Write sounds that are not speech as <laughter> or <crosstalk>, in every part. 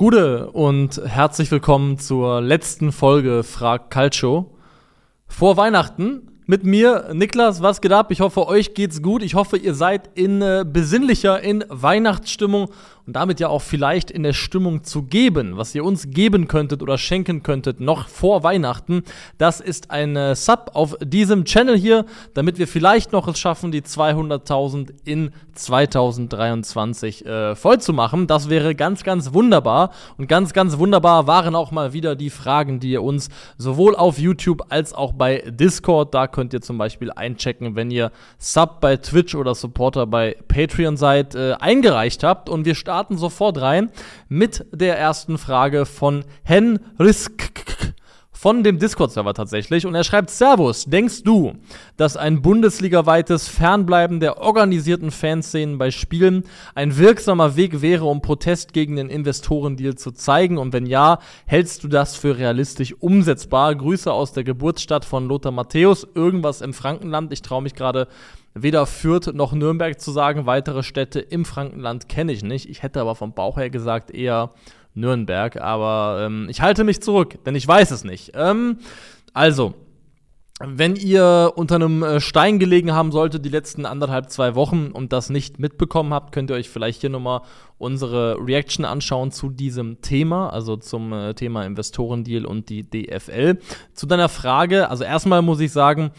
Gude und herzlich willkommen zur letzten Folge Frag Calcio. Vor Weihnachten mit mir, Niklas, was geht ab? Ich hoffe, euch geht's gut. Ich hoffe, ihr seid in äh, besinnlicher, in Weihnachtsstimmung und damit ja auch vielleicht in der Stimmung zu geben, was ihr uns geben könntet oder schenken könntet noch vor Weihnachten. Das ist ein äh, Sub auf diesem Channel hier, damit wir vielleicht noch es schaffen, die 200.000 in 2023 äh, voll zu machen. Das wäre ganz, ganz wunderbar. Und ganz, ganz wunderbar waren auch mal wieder die Fragen, die ihr uns sowohl auf YouTube als auch bei Discord, da könnt ihr zum Beispiel einchecken, wenn ihr Sub bei Twitch oder Supporter bei Patreon seid, äh, eingereicht habt. Und wir starten sofort rein mit der ersten Frage von Henrisk von dem Discord-Server tatsächlich. Und er schreibt: Servus, denkst du, dass ein bundesligaweites Fernbleiben der organisierten Fanszenen bei Spielen ein wirksamer Weg wäre, um Protest gegen den Investorendeal zu zeigen? Und wenn ja, hältst du das für realistisch umsetzbar? Grüße aus der Geburtsstadt von Lothar Matthäus, irgendwas im Frankenland. Ich traue mich gerade weder Fürth noch Nürnberg zu sagen. Weitere Städte im Frankenland kenne ich nicht. Ich hätte aber vom Bauch her gesagt eher Nürnberg. Aber ähm, ich halte mich zurück, denn ich weiß es nicht. Ähm, also, wenn ihr unter einem äh, Stein gelegen haben solltet die letzten anderthalb, zwei Wochen und das nicht mitbekommen habt, könnt ihr euch vielleicht hier nochmal unsere Reaction anschauen zu diesem Thema, also zum äh, Thema Investorendeal und die DFL. Zu deiner Frage, also erstmal muss ich sagen,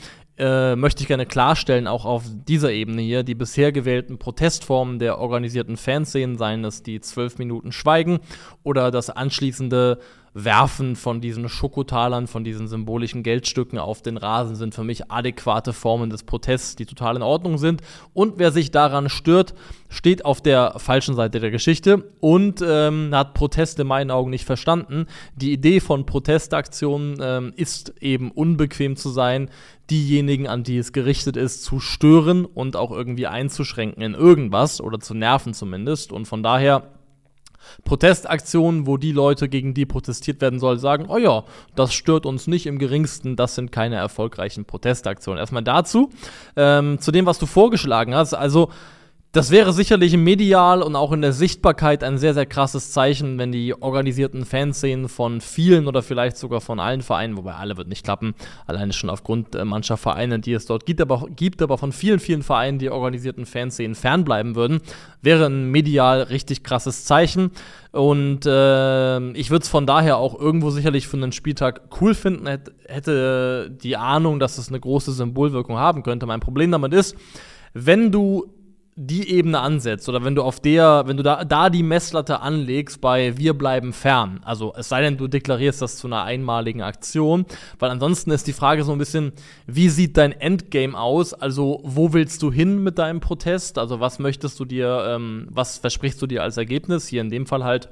äh, möchte ich gerne klarstellen, auch auf dieser Ebene hier, die bisher gewählten Protestformen der organisierten Fanszenen, seien es die zwölf Minuten Schweigen oder das anschließende Werfen von diesen Schokotalern, von diesen symbolischen Geldstücken auf den Rasen sind für mich adäquate Formen des Protests, die total in Ordnung sind. Und wer sich daran stört, steht auf der falschen Seite der Geschichte und ähm, hat Protest in meinen Augen nicht verstanden. Die Idee von Protestaktionen ähm, ist eben unbequem zu sein, diejenigen, an die es gerichtet ist, zu stören und auch irgendwie einzuschränken in irgendwas oder zu nerven zumindest. Und von daher Protestaktionen, wo die Leute, gegen die protestiert werden soll, sagen, oh ja, das stört uns nicht im geringsten, das sind keine erfolgreichen Protestaktionen. Erstmal dazu, ähm, zu dem, was du vorgeschlagen hast. Also das wäre sicherlich medial und auch in der Sichtbarkeit ein sehr, sehr krasses Zeichen, wenn die organisierten Fanszenen von vielen oder vielleicht sogar von allen Vereinen, wobei alle wird nicht klappen, alleine schon aufgrund äh, mancher Vereine, die es dort gibt, aber, gibt, aber von vielen, vielen Vereinen, die organisierten Fanszenen fernbleiben würden, wäre ein medial richtig krasses Zeichen. Und äh, ich würde es von daher auch irgendwo sicherlich für einen Spieltag cool finden, hätte die Ahnung, dass es eine große Symbolwirkung haben könnte. Mein Problem damit ist, wenn du die Ebene ansetzt oder wenn du auf der, wenn du da, da die Messlatte anlegst bei wir bleiben fern, also es sei denn, du deklarierst das zu einer einmaligen Aktion, weil ansonsten ist die Frage so ein bisschen, wie sieht dein Endgame aus? Also wo willst du hin mit deinem Protest? Also was möchtest du dir, ähm, was versprichst du dir als Ergebnis? Hier in dem Fall halt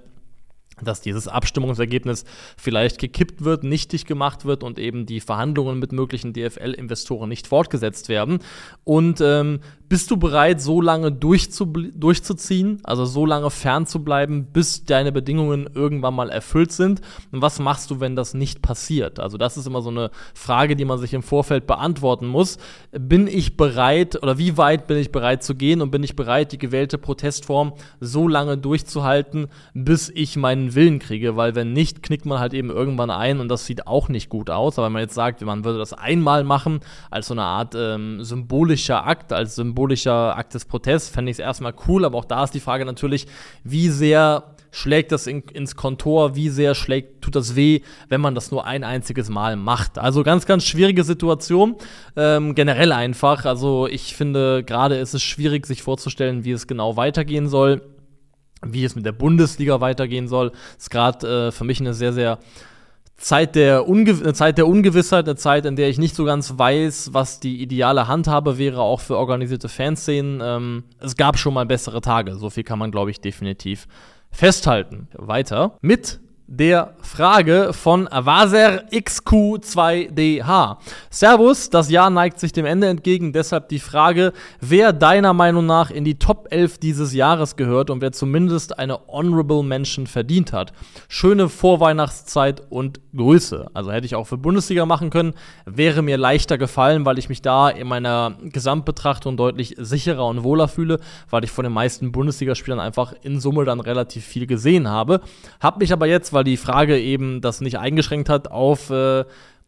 dass dieses Abstimmungsergebnis vielleicht gekippt wird, nichtig gemacht wird und eben die Verhandlungen mit möglichen DFL-Investoren nicht fortgesetzt werden. Und ähm, bist du bereit, so lange durchzuziehen, also so lange fernzubleiben, bis deine Bedingungen irgendwann mal erfüllt sind? Und was machst du, wenn das nicht passiert? Also das ist immer so eine Frage, die man sich im Vorfeld beantworten muss. Bin ich bereit oder wie weit bin ich bereit zu gehen und bin ich bereit, die gewählte Protestform so lange durchzuhalten, bis ich meinen Willen kriege? Weil wenn nicht, knickt man halt eben irgendwann ein und das sieht auch nicht gut aus. Aber wenn man jetzt sagt, man würde das einmal machen, als so eine Art ähm, symbolischer Akt, als Symbol symbolischer Akt des Protests, fände ich es erstmal cool, aber auch da ist die Frage natürlich, wie sehr schlägt das in, ins Kontor, wie sehr schlägt, tut das weh, wenn man das nur ein einziges Mal macht. Also ganz, ganz schwierige Situation, ähm, generell einfach. Also ich finde, gerade ist es schwierig, sich vorzustellen, wie es genau weitergehen soll, wie es mit der Bundesliga weitergehen soll. Ist gerade äh, für mich eine sehr, sehr Zeit der, eine Zeit der Ungewissheit, eine Zeit, in der ich nicht so ganz weiß, was die ideale Handhabe wäre, auch für organisierte Fanszenen. Ähm, es gab schon mal bessere Tage, so viel kann man, glaube ich, definitiv festhalten. Weiter mit der Frage von Waser XQ2DH. Servus, das Jahr neigt sich dem Ende entgegen, deshalb die Frage, wer deiner Meinung nach in die Top 11 dieses Jahres gehört und wer zumindest eine Honorable Mention verdient hat. Schöne Vorweihnachtszeit und Grüße. Also hätte ich auch für Bundesliga machen können, wäre mir leichter gefallen, weil ich mich da in meiner Gesamtbetrachtung deutlich sicherer und wohler fühle, weil ich von den meisten Bundesligaspielern einfach in Summe dann relativ viel gesehen habe. Hab mich aber jetzt, weil die Frage eben das nicht eingeschränkt hat, auf äh,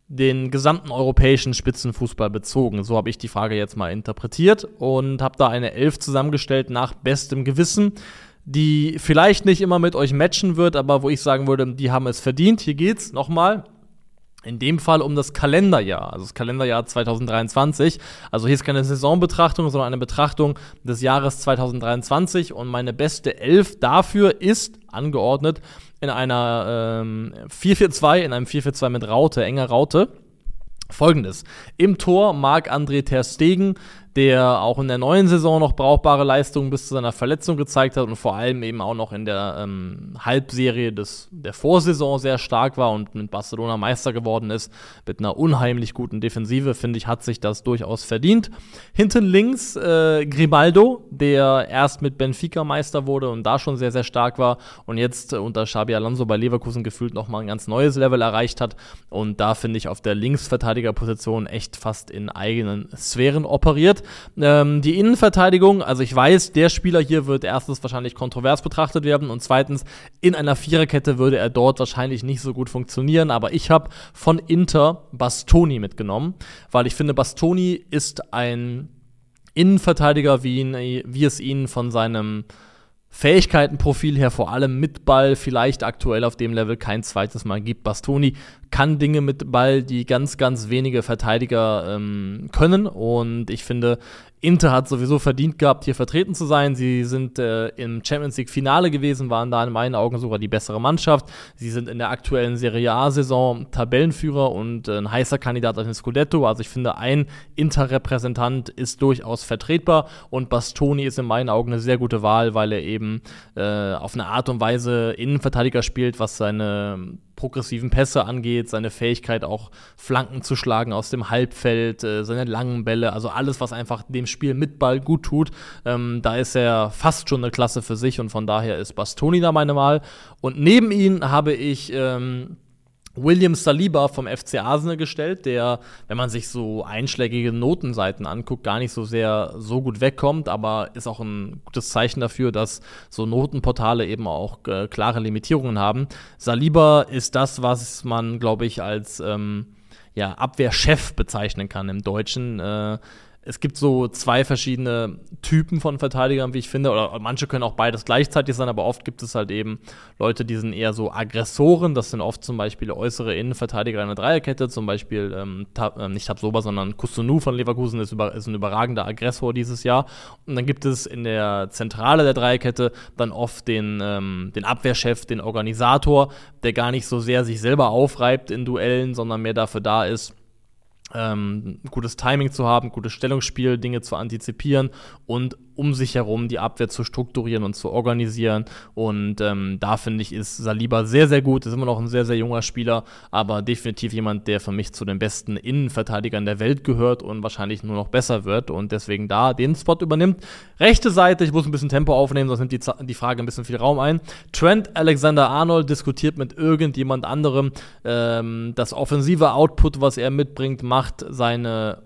den gesamten europäischen Spitzenfußball bezogen. So habe ich die Frage jetzt mal interpretiert und habe da eine Elf zusammengestellt nach bestem Gewissen, die vielleicht nicht immer mit euch matchen wird, aber wo ich sagen würde, die haben es verdient. Hier geht's nochmal in dem Fall um das Kalenderjahr, also das Kalenderjahr 2023. Also hier ist keine Saisonbetrachtung, sondern eine Betrachtung des Jahres 2023. Und meine beste Elf dafür ist angeordnet in einer ähm, 4-4-2, in einem 4-4-2 mit Raute, enger Raute. Folgendes. Im Tor Marc-André Ter Stegen, der auch in der neuen Saison noch brauchbare Leistungen bis zu seiner Verletzung gezeigt hat und vor allem eben auch noch in der ähm, Halbserie des, der Vorsaison sehr stark war und mit Barcelona Meister geworden ist, mit einer unheimlich guten Defensive, finde ich, hat sich das durchaus verdient. Hinten links äh, Grimaldo, der erst mit Benfica Meister wurde und da schon sehr, sehr stark war und jetzt äh, unter Xabi Alonso bei Leverkusen gefühlt nochmal ein ganz neues Level erreicht hat und da finde ich auf der Linksverteidigerposition echt fast in eigenen Sphären operiert. Ähm, die Innenverteidigung, also ich weiß, der Spieler hier wird erstens wahrscheinlich kontrovers betrachtet werden und zweitens, in einer Viererkette würde er dort wahrscheinlich nicht so gut funktionieren, aber ich habe von Inter Bastoni mitgenommen, weil ich finde, Bastoni ist ein Innenverteidiger, wie, ihn, wie es ihn von seinem Fähigkeitenprofil her vor allem mit Ball vielleicht aktuell auf dem Level kein zweites Mal gibt. Bastoni kann Dinge mit Ball, die ganz, ganz wenige Verteidiger ähm, können. Und ich finde, Inter hat sowieso verdient gehabt, hier vertreten zu sein. Sie sind äh, im Champions League Finale gewesen, waren da in meinen Augen sogar die bessere Mannschaft. Sie sind in der aktuellen Serie A-Saison Tabellenführer und äh, ein heißer Kandidat auf den Scudetto. Also ich finde, ein Inter-Repräsentant ist durchaus vertretbar und Bastoni ist in meinen Augen eine sehr gute Wahl, weil er eben äh, auf eine Art und Weise Innenverteidiger spielt, was seine progressiven Pässe angeht, seine Fähigkeit auch Flanken zu schlagen aus dem Halbfeld, äh, seine langen Bälle, also alles, was einfach dem Spiel mit Ball gut tut. Ähm, da ist er fast schon eine Klasse für sich und von daher ist Bastoni da meine Wahl. Und neben ihm habe ich ähm, William Saliba vom FC Arsenal gestellt, der, wenn man sich so einschlägige Notenseiten anguckt, gar nicht so sehr so gut wegkommt, aber ist auch ein gutes Zeichen dafür, dass so Notenportale eben auch äh, klare Limitierungen haben. Saliba ist das, was man, glaube ich, als ähm, ja, Abwehrchef bezeichnen kann im Deutschen. Äh, es gibt so zwei verschiedene Typen von Verteidigern, wie ich finde, oder manche können auch beides gleichzeitig sein, aber oft gibt es halt eben Leute, die sind eher so Aggressoren. Das sind oft zum Beispiel äußere Innenverteidiger einer Dreierkette, zum Beispiel ähm, Tab, äh, nicht Tabsoba, sondern Kusunu von Leverkusen ist, über, ist ein überragender Aggressor dieses Jahr. Und dann gibt es in der Zentrale der Dreierkette dann oft den, ähm, den Abwehrchef, den Organisator, der gar nicht so sehr sich selber aufreibt in Duellen, sondern mehr dafür da ist, ähm, gutes Timing zu haben, gutes Stellungsspiel, Dinge zu antizipieren und um sich herum die Abwehr zu strukturieren und zu organisieren. Und ähm, da finde ich, ist Saliba sehr, sehr gut. Ist immer noch ein sehr, sehr junger Spieler, aber definitiv jemand, der für mich zu den besten Innenverteidigern der Welt gehört und wahrscheinlich nur noch besser wird und deswegen da den Spot übernimmt. Rechte Seite, ich muss ein bisschen Tempo aufnehmen, sonst nimmt die, die Frage ein bisschen viel Raum ein. Trent Alexander Arnold diskutiert mit irgendjemand anderem. Ähm, das offensive Output, was er mitbringt, macht seine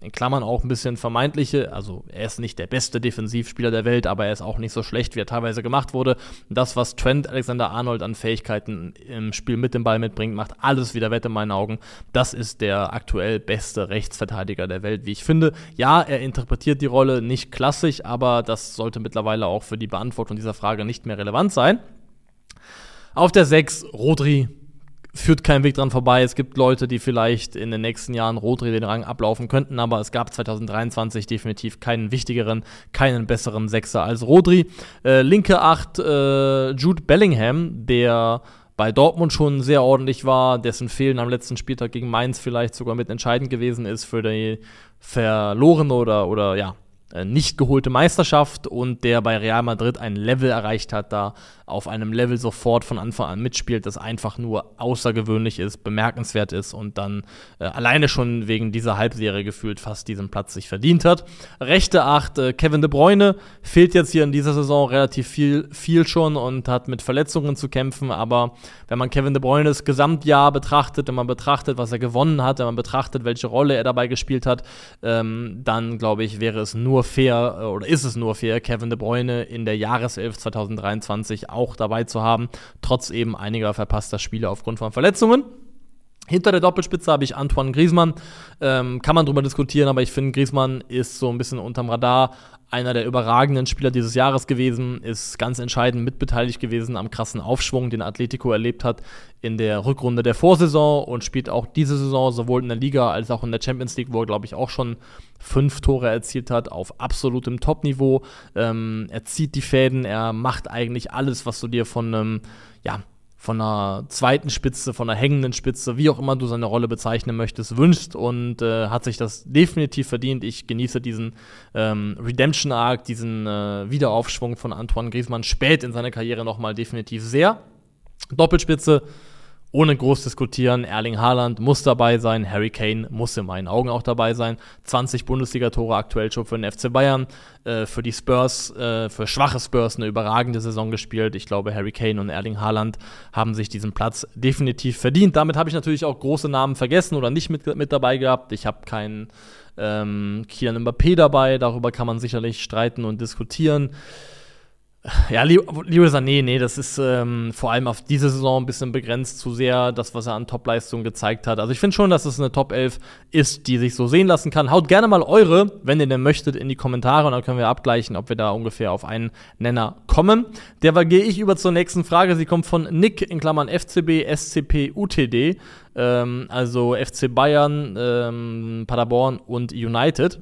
in Klammern auch ein bisschen vermeintliche, also er ist nicht der beste Defensivspieler der Welt, aber er ist auch nicht so schlecht, wie er teilweise gemacht wurde. Das, was Trent Alexander Arnold an Fähigkeiten im Spiel mit dem Ball mitbringt, macht alles wieder wett in meinen Augen. Das ist der aktuell beste Rechtsverteidiger der Welt, wie ich finde. Ja, er interpretiert die Rolle nicht klassisch, aber das sollte mittlerweile auch für die Beantwortung dieser Frage nicht mehr relevant sein. Auf der 6 Rodri, führt kein Weg dran vorbei. Es gibt Leute, die vielleicht in den nächsten Jahren Rodri den Rang ablaufen könnten, aber es gab 2023 definitiv keinen wichtigeren, keinen besseren Sechser als Rodri. Äh, linke Acht, äh, Jude Bellingham, der bei Dortmund schon sehr ordentlich war, dessen Fehlen am letzten Spieltag gegen Mainz vielleicht sogar mit entscheidend gewesen ist für die verlorene oder, oder ja, nicht geholte Meisterschaft und der bei Real Madrid ein Level erreicht hat, da auf einem Level sofort von Anfang an mitspielt, das einfach nur außergewöhnlich ist, bemerkenswert ist und dann äh, alleine schon wegen dieser Halbserie gefühlt fast diesen Platz sich verdient hat. Rechte Acht, äh, Kevin De Bruyne fehlt jetzt hier in dieser Saison relativ viel, viel schon und hat mit Verletzungen zu kämpfen, aber wenn man Kevin De Bruynes Gesamtjahr betrachtet, wenn man betrachtet, was er gewonnen hat, wenn man betrachtet, welche Rolle er dabei gespielt hat, ähm, dann glaube ich, wäre es nur fair äh, oder ist es nur fair, Kevin De Bruyne in der Jahreself 2023 auch dabei zu haben, trotz eben einiger verpasster Spiele aufgrund von Verletzungen. Hinter der Doppelspitze habe ich Antoine Griezmann. Ähm, kann man drüber diskutieren, aber ich finde, Griezmann ist so ein bisschen unterm Radar einer der überragenden Spieler dieses Jahres gewesen, ist ganz entscheidend mitbeteiligt gewesen am krassen Aufschwung, den Atletico erlebt hat in der Rückrunde der Vorsaison und spielt auch diese Saison sowohl in der Liga als auch in der Champions League, wo er, glaube ich, auch schon fünf Tore erzielt hat, auf absolutem Top-Niveau. Ähm, er zieht die Fäden, er macht eigentlich alles, was du dir von einem, ja, von einer zweiten Spitze, von einer hängenden Spitze, wie auch immer du seine Rolle bezeichnen möchtest, wünscht und äh, hat sich das definitiv verdient. Ich genieße diesen ähm, Redemption Arc, diesen äh, Wiederaufschwung von Antoine Griezmann spät in seiner Karriere nochmal definitiv sehr. Doppelspitze ohne groß diskutieren, Erling Haaland muss dabei sein, Harry Kane muss in meinen Augen auch dabei sein. 20 Bundesliga-Tore aktuell schon für den FC Bayern, äh, für die Spurs, äh, für schwache Spurs eine überragende Saison gespielt. Ich glaube, Harry Kane und Erling Haaland haben sich diesen Platz definitiv verdient. Damit habe ich natürlich auch große Namen vergessen oder nicht mit, mit dabei gehabt. Ich habe keinen ähm, Kylian Mbappé dabei, darüber kann man sicherlich streiten und diskutieren. Ja, Leroy Sané, nee, das ist ähm, vor allem auf diese Saison ein bisschen begrenzt zu sehr, das, was er an Topleistung gezeigt hat. Also ich finde schon, dass es eine Top 11 ist, die sich so sehen lassen kann. Haut gerne mal eure, wenn ihr denn möchtet, in die Kommentare und dann können wir abgleichen, ob wir da ungefähr auf einen Nenner kommen. Derweil gehe ich über zur nächsten Frage. Sie kommt von Nick in Klammern FCB, SCP, UTD, ähm, also FC Bayern, ähm, Paderborn und United.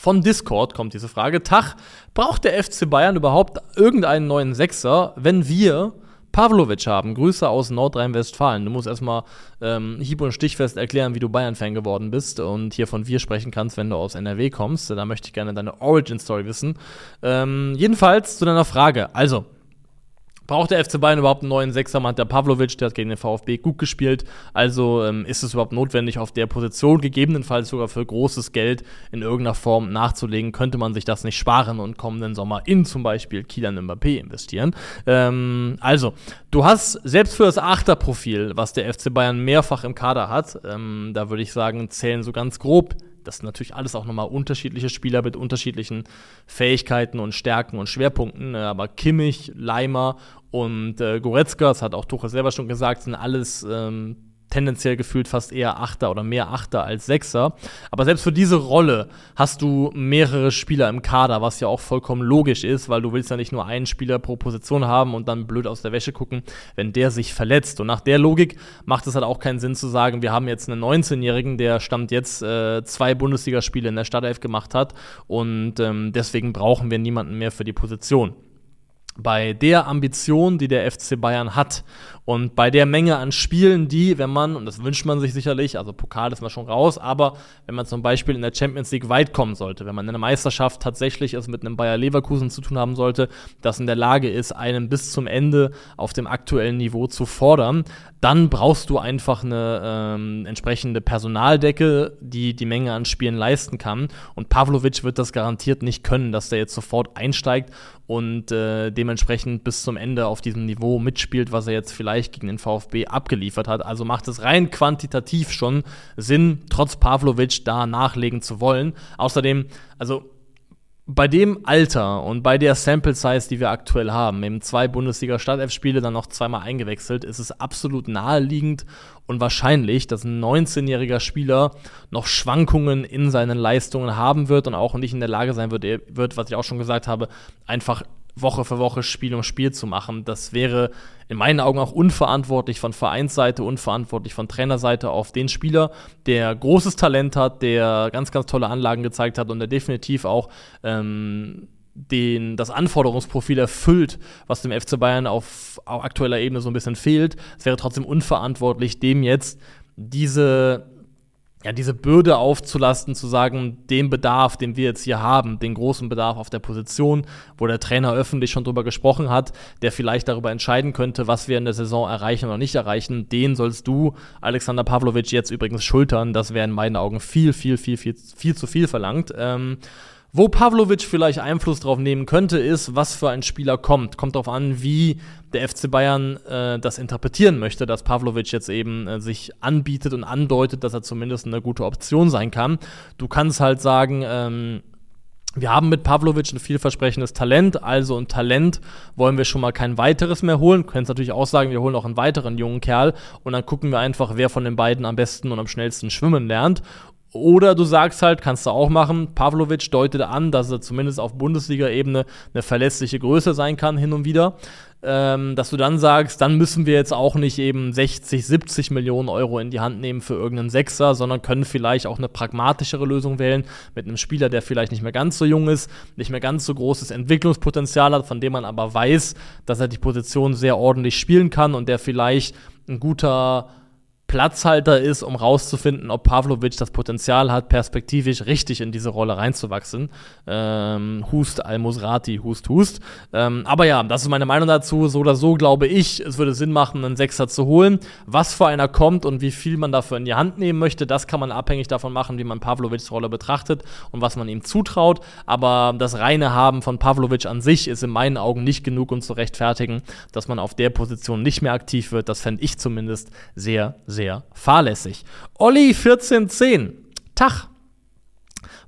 Von Discord kommt diese Frage. Tag, braucht der FC Bayern überhaupt irgendeinen neuen Sechser, wenn wir Pavlovic haben? Grüße aus Nordrhein-Westfalen. Du musst erstmal ähm, hieb- und stichfest erklären, wie du Bayern-Fan geworden bist und hier von wir sprechen kannst, wenn du aus NRW kommst. Da möchte ich gerne deine Origin-Story wissen. Ähm, jedenfalls zu deiner Frage. Also, Braucht der FC Bayern überhaupt einen neuen Sechser? Man hat der Pavlovic, der hat gegen den VfB gut gespielt. Also ähm, ist es überhaupt notwendig, auf der Position gegebenenfalls sogar für großes Geld in irgendeiner Form nachzulegen? Könnte man sich das nicht sparen und kommenden Sommer in zum Beispiel Kilian Mbappé investieren? Ähm, also, du hast selbst für das Achterprofil, was der FC Bayern mehrfach im Kader hat, ähm, da würde ich sagen, zählen so ganz grob das sind natürlich alles auch nochmal unterschiedliche Spieler mit unterschiedlichen Fähigkeiten und Stärken und Schwerpunkten. Ne? Aber Kimmich, Leimer und äh, Goretzka, das hat auch Tuchel selber schon gesagt, sind alles ähm, tendenziell gefühlt fast eher Achter oder mehr Achter als Sechser. Aber selbst für diese Rolle hast du mehrere Spieler im Kader, was ja auch vollkommen logisch ist, weil du willst ja nicht nur einen Spieler pro Position haben und dann blöd aus der Wäsche gucken, wenn der sich verletzt. Und nach der Logik macht es halt auch keinen Sinn zu sagen, wir haben jetzt einen 19-Jährigen, der Stand jetzt äh, zwei Bundesligaspiele in der Startelf gemacht hat und ähm, deswegen brauchen wir niemanden mehr für die Position bei der Ambition, die der FC Bayern hat und bei der Menge an Spielen, die, wenn man, und das wünscht man sich sicherlich, also Pokal ist man schon raus, aber wenn man zum Beispiel in der Champions League weit kommen sollte, wenn man in der Meisterschaft tatsächlich es mit einem Bayer Leverkusen zu tun haben sollte, das in der Lage ist, einen bis zum Ende auf dem aktuellen Niveau zu fordern, dann brauchst du einfach eine ähm, entsprechende Personaldecke, die die Menge an Spielen leisten kann. Und Pavlovic wird das garantiert nicht können, dass der jetzt sofort einsteigt und äh, dementsprechend bis zum Ende auf diesem Niveau mitspielt, was er jetzt vielleicht gegen den VfB abgeliefert hat. Also macht es rein quantitativ schon Sinn, trotz Pavlovic da nachlegen zu wollen. Außerdem, also bei dem Alter und bei der Sample Size, die wir aktuell haben, eben zwei Bundesliga-Startelf-Spiele, dann noch zweimal eingewechselt, ist es absolut naheliegend und wahrscheinlich, dass ein 19-jähriger Spieler noch Schwankungen in seinen Leistungen haben wird und auch nicht in der Lage sein wird, wird was ich auch schon gesagt habe, einfach Woche für Woche Spiel um Spiel zu machen. Das wäre in meinen Augen auch unverantwortlich von Vereinsseite, unverantwortlich von Trainerseite auf den Spieler, der großes Talent hat, der ganz, ganz tolle Anlagen gezeigt hat und der definitiv auch ähm, den, das Anforderungsprofil erfüllt, was dem FC Bayern auf, auf aktueller Ebene so ein bisschen fehlt. Es wäre trotzdem unverantwortlich, dem jetzt diese ja, diese Bürde aufzulasten, zu sagen, den Bedarf, den wir jetzt hier haben, den großen Bedarf auf der Position, wo der Trainer öffentlich schon drüber gesprochen hat, der vielleicht darüber entscheiden könnte, was wir in der Saison erreichen oder nicht erreichen, den sollst du, Alexander Pavlovic, jetzt übrigens schultern. Das wäre in meinen Augen viel, viel, viel, viel, viel zu viel verlangt. Ähm, wo Pavlovic vielleicht Einfluss drauf nehmen könnte, ist, was für ein Spieler kommt. Kommt darauf an, wie der FC Bayern äh, das interpretieren möchte, dass Pavlovic jetzt eben äh, sich anbietet und andeutet, dass er zumindest eine gute Option sein kann. Du kannst halt sagen, ähm, wir haben mit Pavlovic ein vielversprechendes Talent, also ein Talent wollen wir schon mal kein weiteres mehr holen. Können natürlich auch sagen, wir holen noch einen weiteren jungen Kerl und dann gucken wir einfach, wer von den beiden am besten und am schnellsten schwimmen lernt. Oder du sagst halt, kannst du auch machen, Pavlovic deutet an, dass er zumindest auf Bundesliga-Ebene eine verlässliche Größe sein kann hin und wieder. Ähm, dass du dann sagst, dann müssen wir jetzt auch nicht eben 60, 70 Millionen Euro in die Hand nehmen für irgendeinen Sechser, sondern können vielleicht auch eine pragmatischere Lösung wählen mit einem Spieler, der vielleicht nicht mehr ganz so jung ist, nicht mehr ganz so großes Entwicklungspotenzial hat, von dem man aber weiß, dass er die Position sehr ordentlich spielen kann und der vielleicht ein guter Platzhalter ist, um rauszufinden, ob Pavlovic das Potenzial hat, perspektivisch richtig in diese Rolle reinzuwachsen. Ähm, hust Al-Musrati, hust, hust. Ähm, aber ja, das ist meine Meinung dazu. So oder so glaube ich, es würde Sinn machen, einen Sechser zu holen. Was für einer kommt und wie viel man dafür in die Hand nehmen möchte, das kann man abhängig davon machen, wie man Pavlovics Rolle betrachtet und was man ihm zutraut. Aber das reine Haben von Pavlovic an sich ist in meinen Augen nicht genug, um zu rechtfertigen, dass man auf der Position nicht mehr aktiv wird. Das fände ich zumindest sehr, sehr sehr fahrlässig. Olli 1410. Tag.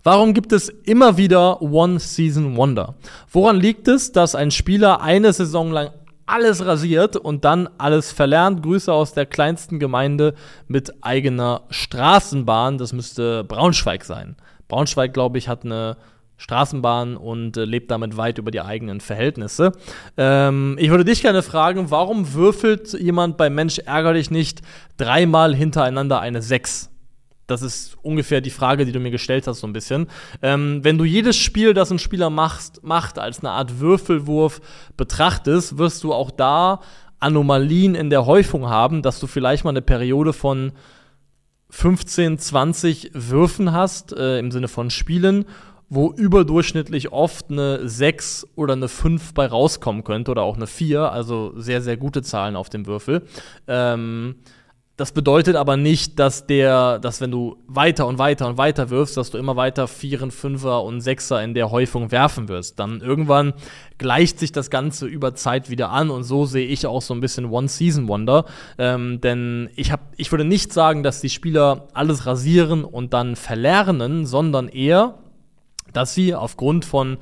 Warum gibt es immer wieder One-Season Wonder? Woran liegt es, dass ein Spieler eine Saison lang alles rasiert und dann alles verlernt? Grüße aus der kleinsten Gemeinde mit eigener Straßenbahn. Das müsste Braunschweig sein. Braunschweig, glaube ich, hat eine Straßenbahn und äh, lebt damit weit über die eigenen Verhältnisse. Ähm, ich würde dich gerne fragen, warum würfelt jemand bei Mensch ärger dich nicht dreimal hintereinander eine 6? Das ist ungefähr die Frage, die du mir gestellt hast, so ein bisschen. Ähm, wenn du jedes Spiel, das ein Spieler macht, macht, als eine Art Würfelwurf betrachtest, wirst du auch da Anomalien in der Häufung haben, dass du vielleicht mal eine Periode von 15, 20 Würfen hast, äh, im Sinne von Spielen wo überdurchschnittlich oft eine 6 oder eine 5 bei rauskommen könnte oder auch eine 4, also sehr, sehr gute Zahlen auf dem Würfel. Ähm, das bedeutet aber nicht, dass der, dass wenn du weiter und weiter und weiter wirfst, dass du immer weiter Vieren, Fünfer und Sechser in der Häufung werfen wirst. Dann irgendwann gleicht sich das Ganze über Zeit wieder an und so sehe ich auch so ein bisschen One-Season-Wonder. Ähm, denn ich, hab, ich würde nicht sagen, dass die Spieler alles rasieren und dann verlernen, sondern eher, dass sie aufgrund von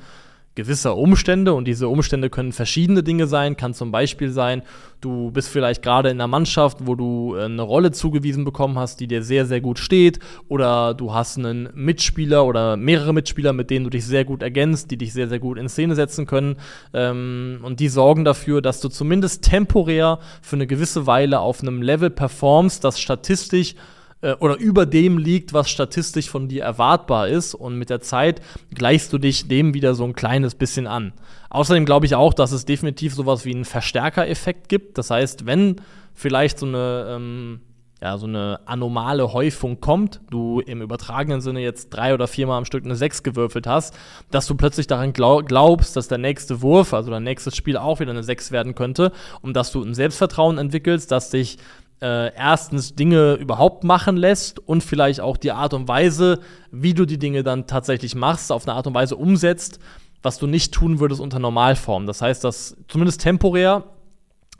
gewisser Umstände und diese Umstände können verschiedene Dinge sein, kann zum Beispiel sein, du bist vielleicht gerade in einer Mannschaft, wo du äh, eine Rolle zugewiesen bekommen hast, die dir sehr, sehr gut steht oder du hast einen Mitspieler oder mehrere Mitspieler, mit denen du dich sehr gut ergänzt, die dich sehr, sehr gut in Szene setzen können. Ähm, und die sorgen dafür, dass du zumindest temporär für eine gewisse Weile auf einem Level performst, das statistisch äh, oder über dem liegt, was statistisch von dir erwartbar ist. Und mit der Zeit gleichst du dich dem wieder so ein kleines bisschen an. Außerdem glaube ich auch, dass es definitiv sowas wie einen Verstärkereffekt gibt. Das heißt, wenn vielleicht so eine ähm, ja, so eine anomale Häufung kommt, du im übertragenen Sinne jetzt drei oder viermal am Stück eine Sechs gewürfelt hast, dass du plötzlich daran glaubst, dass der nächste Wurf, also dein nächstes Spiel auch wieder eine Sechs werden könnte und dass du ein Selbstvertrauen entwickelst, dass dich äh, erstens Dinge überhaupt machen lässt und vielleicht auch die Art und Weise, wie du die Dinge dann tatsächlich machst, auf eine Art und Weise umsetzt, was du nicht tun würdest unter Normalform. Das heißt, dass zumindest temporär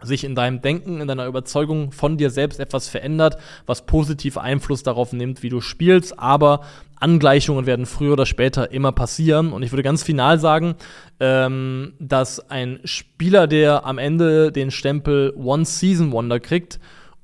sich in deinem Denken, in deiner Überzeugung von dir selbst etwas verändert, was positiv Einfluss darauf nimmt, wie du spielst, aber Angleichungen werden früher oder später immer passieren. Und ich würde ganz final sagen, ähm, dass ein Spieler, der am Ende den Stempel One Season Wonder kriegt,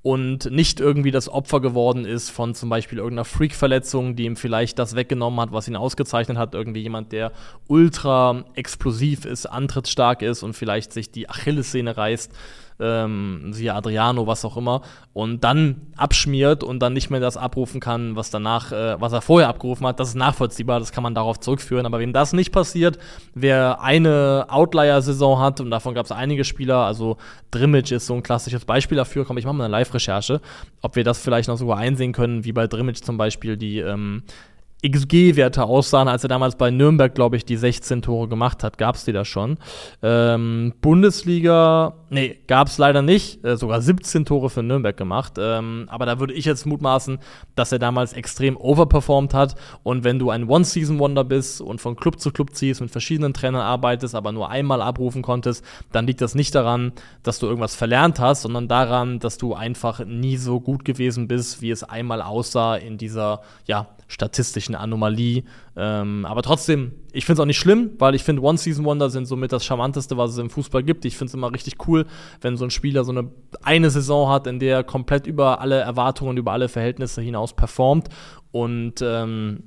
und nicht irgendwie das Opfer geworden ist von zum Beispiel irgendeiner Freak-Verletzung, die ihm vielleicht das weggenommen hat, was ihn ausgezeichnet hat. Irgendwie jemand, der ultra explosiv ist, antrittsstark ist und vielleicht sich die Achillessehne reißt. Ähm, siehe Adriano, was auch immer, und dann abschmiert und dann nicht mehr das abrufen kann, was danach, äh, was er vorher abgerufen hat, das ist nachvollziehbar, das kann man darauf zurückführen. Aber wenn das nicht passiert, wer eine Outlier-Saison hat, und davon gab es einige Spieler, also Drimmitsch ist so ein klassisches Beispiel dafür, komm, ich mache mal eine Live-Recherche, ob wir das vielleicht noch sogar einsehen können, wie bei Drimmitsch zum Beispiel die ähm, XG-Werte aussahen, als er damals bei Nürnberg, glaube ich, die 16 Tore gemacht hat. Gab es die da schon? Ähm, Bundesliga, nee, gab es leider nicht. Äh, sogar 17 Tore für Nürnberg gemacht. Ähm, aber da würde ich jetzt mutmaßen, dass er damals extrem overperformed hat. Und wenn du ein One-Season-Wonder bist und von Club zu Club ziehst, mit verschiedenen Trainern arbeitest, aber nur einmal abrufen konntest, dann liegt das nicht daran, dass du irgendwas verlernt hast, sondern daran, dass du einfach nie so gut gewesen bist, wie es einmal aussah in dieser, ja, statistischen Anomalie. Ähm, aber trotzdem, ich finde es auch nicht schlimm, weil ich finde, One-Season-Wonder sind somit das Charmanteste, was es im Fußball gibt. Ich finde es immer richtig cool, wenn so ein Spieler so eine eine Saison hat, in der er komplett über alle Erwartungen, über alle Verhältnisse hinaus performt. Und ähm,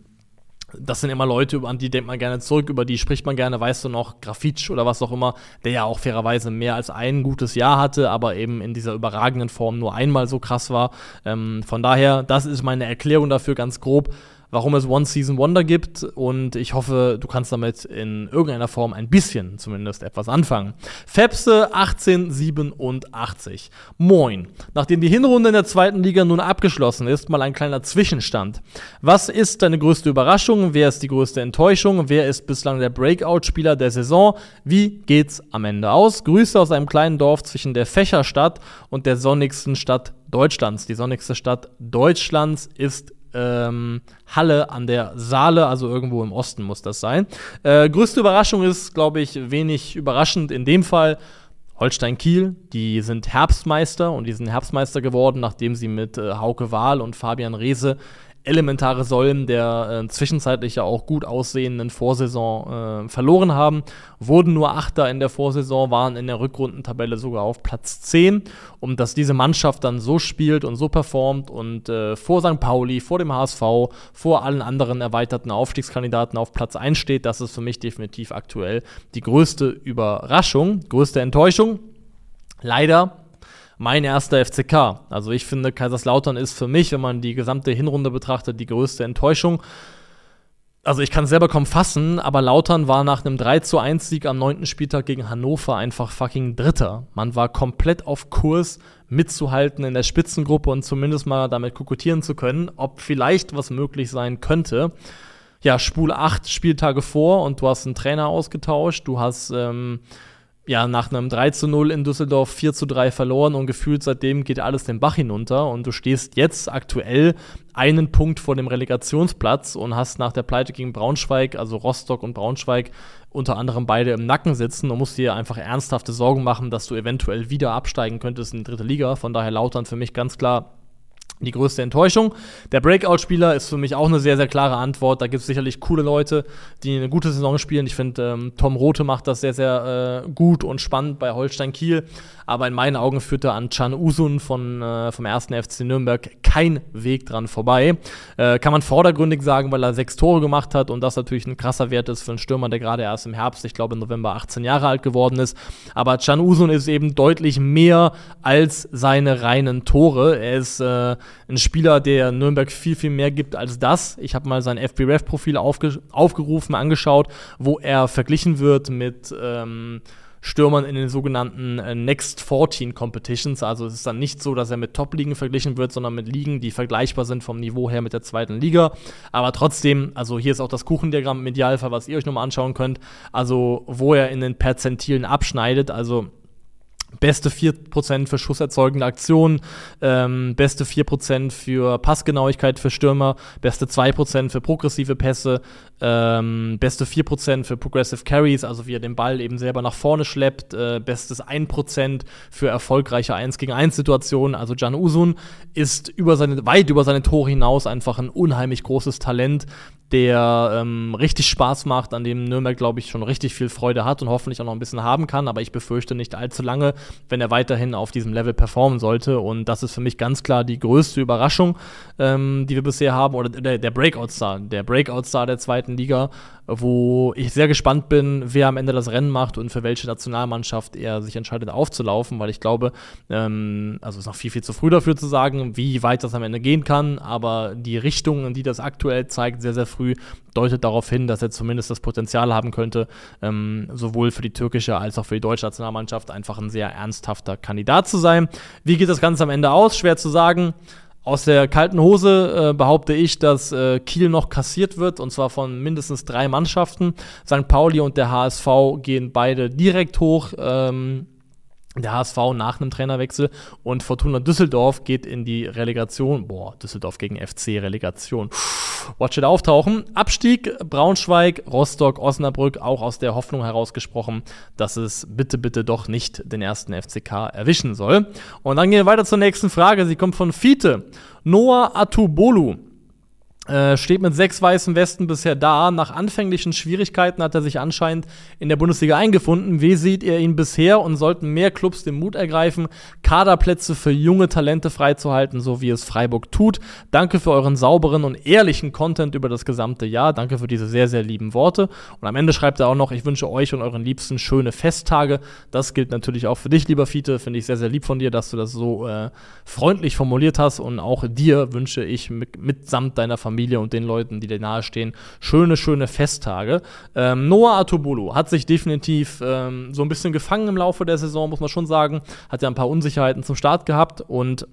das sind immer Leute, an die denkt man gerne zurück, über die spricht man gerne, weißt du noch, Grafitsch oder was auch immer, der ja auch fairerweise mehr als ein gutes Jahr hatte, aber eben in dieser überragenden Form nur einmal so krass war. Ähm, von daher, das ist meine Erklärung dafür ganz grob warum es One Season Wonder gibt und ich hoffe, du kannst damit in irgendeiner Form ein bisschen zumindest etwas anfangen. Fepse 1887. Moin. Nachdem die Hinrunde in der zweiten Liga nun abgeschlossen ist, mal ein kleiner Zwischenstand. Was ist deine größte Überraschung? Wer ist die größte Enttäuschung? Wer ist bislang der Breakout-Spieler der Saison? Wie geht's am Ende aus? Grüße aus einem kleinen Dorf zwischen der Fächerstadt und der sonnigsten Stadt Deutschlands. Die sonnigste Stadt Deutschlands ist ähm, Halle an der Saale, also irgendwo im Osten muss das sein. Äh, größte Überraschung ist, glaube ich, wenig überraschend in dem Fall. Holstein Kiel, die sind Herbstmeister und die sind Herbstmeister geworden, nachdem sie mit äh, Hauke Wahl und Fabian Reese elementare Säulen der äh, zwischenzeitlich ja auch gut aussehenden Vorsaison äh, verloren haben, wurden nur Achter in der Vorsaison, waren in der Rückrundentabelle sogar auf Platz 10. Und dass diese Mannschaft dann so spielt und so performt und äh, vor St. Pauli, vor dem HSV, vor allen anderen erweiterten Aufstiegskandidaten auf Platz 1 steht, das ist für mich definitiv aktuell die größte Überraschung, größte Enttäuschung. Leider mein erster FCK. Also ich finde, Kaiserslautern ist für mich, wenn man die gesamte Hinrunde betrachtet, die größte Enttäuschung. Also ich kann es selber kaum fassen, aber Lautern war nach einem 3 zu 1 Sieg am 9. Spieltag gegen Hannover einfach fucking Dritter. Man war komplett auf Kurs mitzuhalten in der Spitzengruppe und zumindest mal damit kokettieren zu können, ob vielleicht was möglich sein könnte. Ja, Spule 8 Spieltage vor und du hast einen Trainer ausgetauscht, du hast ähm, ja, nach einem 3 zu 0 in Düsseldorf 4 zu 3 verloren und gefühlt seitdem geht alles den Bach hinunter und du stehst jetzt aktuell einen Punkt vor dem Relegationsplatz und hast nach der Pleite gegen Braunschweig, also Rostock und Braunschweig, unter anderem beide im Nacken sitzen und musst dir einfach ernsthafte Sorgen machen, dass du eventuell wieder absteigen könntest in die dritte Liga. Von daher Lautern für mich ganz klar die größte Enttäuschung. Der Breakout-Spieler ist für mich auch eine sehr, sehr klare Antwort. Da gibt es sicherlich coole Leute, die eine gute Saison spielen. Ich finde, ähm, Tom Rote macht das sehr, sehr äh, gut und spannend bei Holstein Kiel. Aber in meinen Augen führt da an Chan Usun von, äh, vom ersten FC Nürnberg kein Weg dran vorbei. Äh, kann man vordergründig sagen, weil er sechs Tore gemacht hat und das natürlich ein krasser Wert ist für einen Stürmer, der gerade erst im Herbst, ich glaube im November 18 Jahre alt geworden ist. Aber Chan Usun ist eben deutlich mehr als seine reinen Tore. Er ist äh, ein Spieler, der Nürnberg viel, viel mehr gibt als das. Ich habe mal sein FBref-Profil aufge aufgerufen, angeschaut, wo er verglichen wird mit ähm, Stürmern in den sogenannten äh, Next 14 Competitions. Also es ist dann nicht so, dass er mit Top-Ligen verglichen wird, sondern mit Ligen, die vergleichbar sind vom Niveau her mit der zweiten Liga. Aber trotzdem, also hier ist auch das Kuchendiagramm im Idealfall, was ihr euch nochmal anschauen könnt. Also wo er in den Perzentilen abschneidet. Also Beste 4% für schusserzeugende Aktionen, ähm, beste 4% für Passgenauigkeit für Stürmer, beste 2% für progressive Pässe, ähm, beste 4% für Progressive Carries, also wie er den Ball eben selber nach vorne schleppt, äh, bestes 1% für erfolgreiche 1 gegen 1 Situationen. Also Can Usun ist über seine, weit über seine Tore hinaus einfach ein unheimlich großes Talent, der ähm, richtig Spaß macht, an dem Nürnberg, glaube ich, schon richtig viel Freude hat und hoffentlich auch noch ein bisschen haben kann. Aber ich befürchte nicht allzu lange, wenn er weiterhin auf diesem Level performen sollte. Und das ist für mich ganz klar die größte Überraschung, ähm, die wir bisher haben, oder der, der Breakout-Star, der Breakout-Star der zweiten Liga. Wo ich sehr gespannt bin, wer am Ende das Rennen macht und für welche Nationalmannschaft er sich entscheidet aufzulaufen, weil ich glaube, ähm, also es ist noch viel, viel zu früh dafür zu sagen, wie weit das am Ende gehen kann, aber die Richtung, in die das aktuell zeigt, sehr, sehr früh, deutet darauf hin, dass er zumindest das Potenzial haben könnte, ähm, sowohl für die türkische als auch für die deutsche Nationalmannschaft einfach ein sehr ernsthafter Kandidat zu sein. Wie geht das Ganze am Ende aus? Schwer zu sagen. Aus der kalten Hose äh, behaupte ich, dass äh, Kiel noch kassiert wird und zwar von mindestens drei Mannschaften. St. Pauli und der HSV gehen beide direkt hoch. Ähm, der HSV nach einem Trainerwechsel und Fortuna Düsseldorf geht in die Relegation. Boah, Düsseldorf gegen FC Relegation. Watch it auftauchen. Abstieg Braunschweig, Rostock, Osnabrück, auch aus der Hoffnung herausgesprochen, dass es bitte, bitte doch nicht den ersten FCK erwischen soll. Und dann gehen wir weiter zur nächsten Frage. Sie kommt von Fiete. Noah Atubolu äh, steht mit sechs weißen Westen bisher da. Nach anfänglichen Schwierigkeiten hat er sich anscheinend in der Bundesliga eingefunden. Wie sieht ihr ihn bisher und sollten mehr Clubs den Mut ergreifen, Kaderplätze für junge Talente freizuhalten, so wie es Freiburg tut? Danke für euren sauberen und ehrlichen Content über das gesamte Jahr. Danke für diese sehr, sehr lieben Worte. Und am Ende schreibt er auch noch, ich wünsche euch und euren Liebsten schöne Festtage. Das gilt natürlich auch für dich, lieber Fiete. Finde ich sehr, sehr lieb von dir, dass du das so äh, freundlich formuliert hast. Und auch dir wünsche ich mit, mitsamt deiner Familie Familie und den Leuten, die dir nahestehen, schöne, schöne Festtage. Ähm, Noah Atobolo hat sich definitiv ähm, so ein bisschen gefangen im Laufe der Saison, muss man schon sagen. Hat ja ein paar Unsicherheiten zum Start gehabt und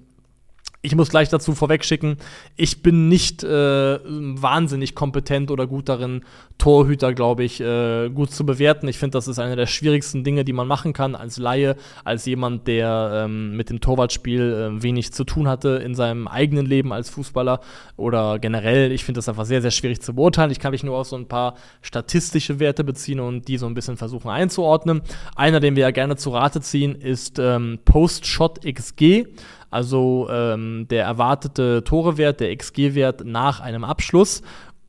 ich muss gleich dazu vorwegschicken, ich bin nicht äh, wahnsinnig kompetent oder gut darin, Torhüter, glaube ich, äh, gut zu bewerten. Ich finde, das ist eine der schwierigsten Dinge, die man machen kann als Laie, als jemand, der ähm, mit dem Torwartspiel äh, wenig zu tun hatte in seinem eigenen Leben als Fußballer oder generell. Ich finde das einfach sehr, sehr schwierig zu beurteilen. Ich kann mich nur auf so ein paar statistische Werte beziehen und die so ein bisschen versuchen einzuordnen. Einer, den wir ja gerne zu Rate ziehen, ist ähm, Post-Shot XG. Also ähm, der erwartete Torewert, der XG-Wert nach einem Abschluss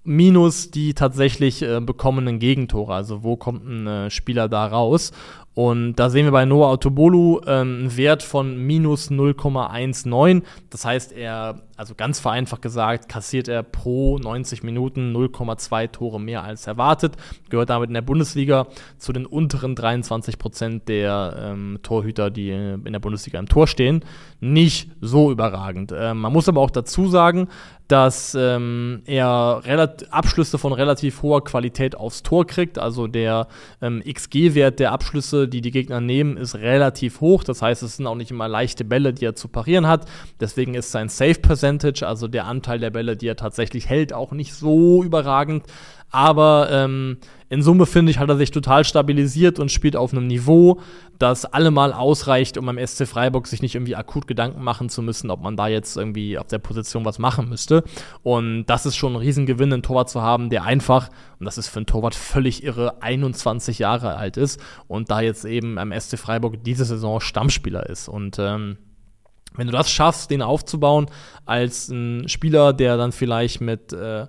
minus die tatsächlich äh, bekommenen Gegentore. Also wo kommt ein äh, Spieler da raus? Und da sehen wir bei Noah Autobolu ähm, einen Wert von minus 0,19. Das heißt, er, also ganz vereinfacht gesagt, kassiert er pro 90 Minuten 0,2 Tore mehr als erwartet. Gehört damit in der Bundesliga zu den unteren 23 Prozent der ähm, Torhüter, die in der Bundesliga im Tor stehen. Nicht so überragend. Ähm, man muss aber auch dazu sagen, dass ähm, er Abschlüsse von relativ hoher Qualität aufs Tor kriegt. Also der ähm, XG-Wert der Abschlüsse, die die Gegner nehmen, ist relativ hoch. Das heißt, es sind auch nicht immer leichte Bälle, die er zu parieren hat. Deswegen ist sein Save Percentage, also der Anteil der Bälle, die er tatsächlich hält, auch nicht so überragend. Aber ähm, in Summe finde ich, hat er sich total stabilisiert und spielt auf einem Niveau, das allemal ausreicht, um am SC Freiburg sich nicht irgendwie akut Gedanken machen zu müssen, ob man da jetzt irgendwie auf der Position was machen müsste. Und das ist schon ein Riesengewinn, einen Torwart zu haben, der einfach, und das ist für einen Torwart völlig irre, 21 Jahre alt ist und da jetzt eben am SC Freiburg diese Saison Stammspieler ist. Und ähm, wenn du das schaffst, den aufzubauen als ein Spieler, der dann vielleicht mit äh,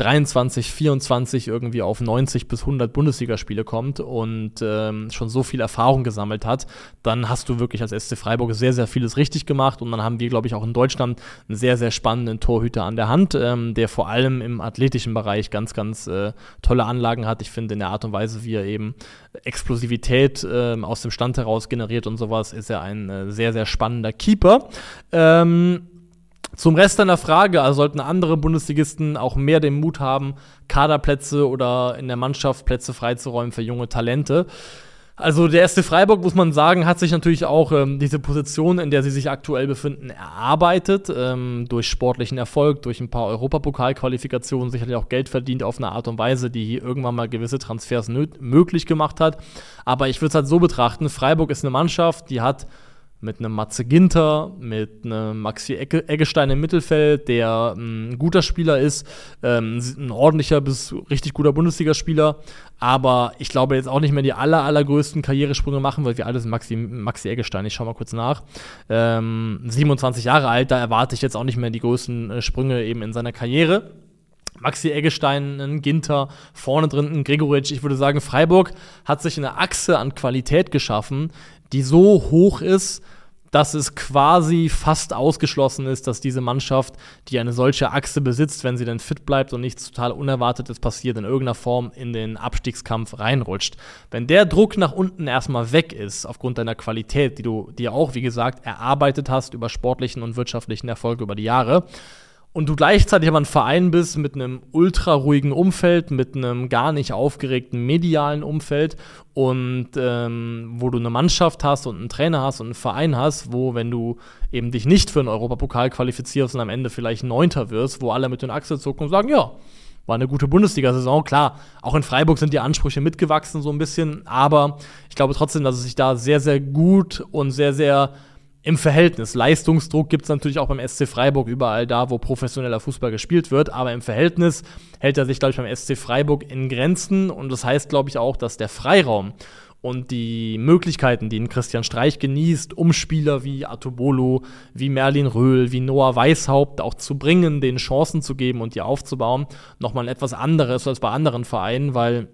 23, 24 irgendwie auf 90 bis 100 Bundesligaspiele kommt und ähm, schon so viel Erfahrung gesammelt hat, dann hast du wirklich als SC Freiburg sehr, sehr vieles richtig gemacht und dann haben wir, glaube ich, auch in Deutschland einen sehr, sehr spannenden Torhüter an der Hand, ähm, der vor allem im athletischen Bereich ganz, ganz äh, tolle Anlagen hat. Ich finde, in der Art und Weise, wie er eben Explosivität äh, aus dem Stand heraus generiert und sowas, ist er ein äh, sehr, sehr spannender Keeper. Ähm, zum Rest deiner Frage, also sollten andere Bundesligisten auch mehr den Mut haben, Kaderplätze oder in der Mannschaft Plätze freizuräumen für junge Talente. Also der erste Freiburg, muss man sagen, hat sich natürlich auch ähm, diese Position, in der sie sich aktuell befinden, erarbeitet. Ähm, durch sportlichen Erfolg, durch ein paar Europapokalqualifikationen, sicherlich auch Geld verdient auf eine Art und Weise, die irgendwann mal gewisse Transfers möglich gemacht hat. Aber ich würde es halt so betrachten, Freiburg ist eine Mannschaft, die hat mit einem Matze Ginter, mit einem Maxi Eggestein im Mittelfeld, der ein guter Spieler ist, ähm, ein ordentlicher bis richtig guter Bundesligaspieler, aber ich glaube jetzt auch nicht mehr die aller, allergrößten Karrieresprünge machen, weil wir alle sind Maxi, Maxi Eggestein, ich schau mal kurz nach. Ähm, 27 Jahre alt, da erwarte ich jetzt auch nicht mehr die größten äh, Sprünge eben in seiner Karriere. Maxi Eggestein, ein Ginter, vorne drin ein Gregoritsch. Ich würde sagen, Freiburg hat sich eine Achse an Qualität geschaffen, die so hoch ist, dass es quasi fast ausgeschlossen ist, dass diese Mannschaft, die eine solche Achse besitzt, wenn sie denn fit bleibt und nichts total Unerwartetes passiert, in irgendeiner Form in den Abstiegskampf reinrutscht. Wenn der Druck nach unten erstmal weg ist, aufgrund deiner Qualität, die du dir auch, wie gesagt, erarbeitet hast über sportlichen und wirtschaftlichen Erfolg über die Jahre, und du gleichzeitig aber ein Verein bist mit einem ultra ruhigen Umfeld, mit einem gar nicht aufgeregten medialen Umfeld und ähm, wo du eine Mannschaft hast und einen Trainer hast und einen Verein hast, wo, wenn du eben dich nicht für einen Europapokal qualifizierst und am Ende vielleicht Neunter wirst, wo alle mit den Achseln zucken und sagen, ja, war eine gute Bundesliga-Saison. Klar, auch in Freiburg sind die Ansprüche mitgewachsen so ein bisschen, aber ich glaube trotzdem, dass es sich da sehr, sehr gut und sehr, sehr im Verhältnis. Leistungsdruck gibt es natürlich auch beim SC Freiburg überall da, wo professioneller Fußball gespielt wird, aber im Verhältnis hält er sich, glaube ich, beim SC Freiburg in Grenzen. Und das heißt, glaube ich, auch, dass der Freiraum und die Möglichkeiten, die ein Christian Streich genießt, um Spieler wie Atobolo, wie Merlin Röhl, wie Noah Weishaupt auch zu bringen, denen Chancen zu geben und die aufzubauen, nochmal etwas anderes als bei anderen Vereinen, weil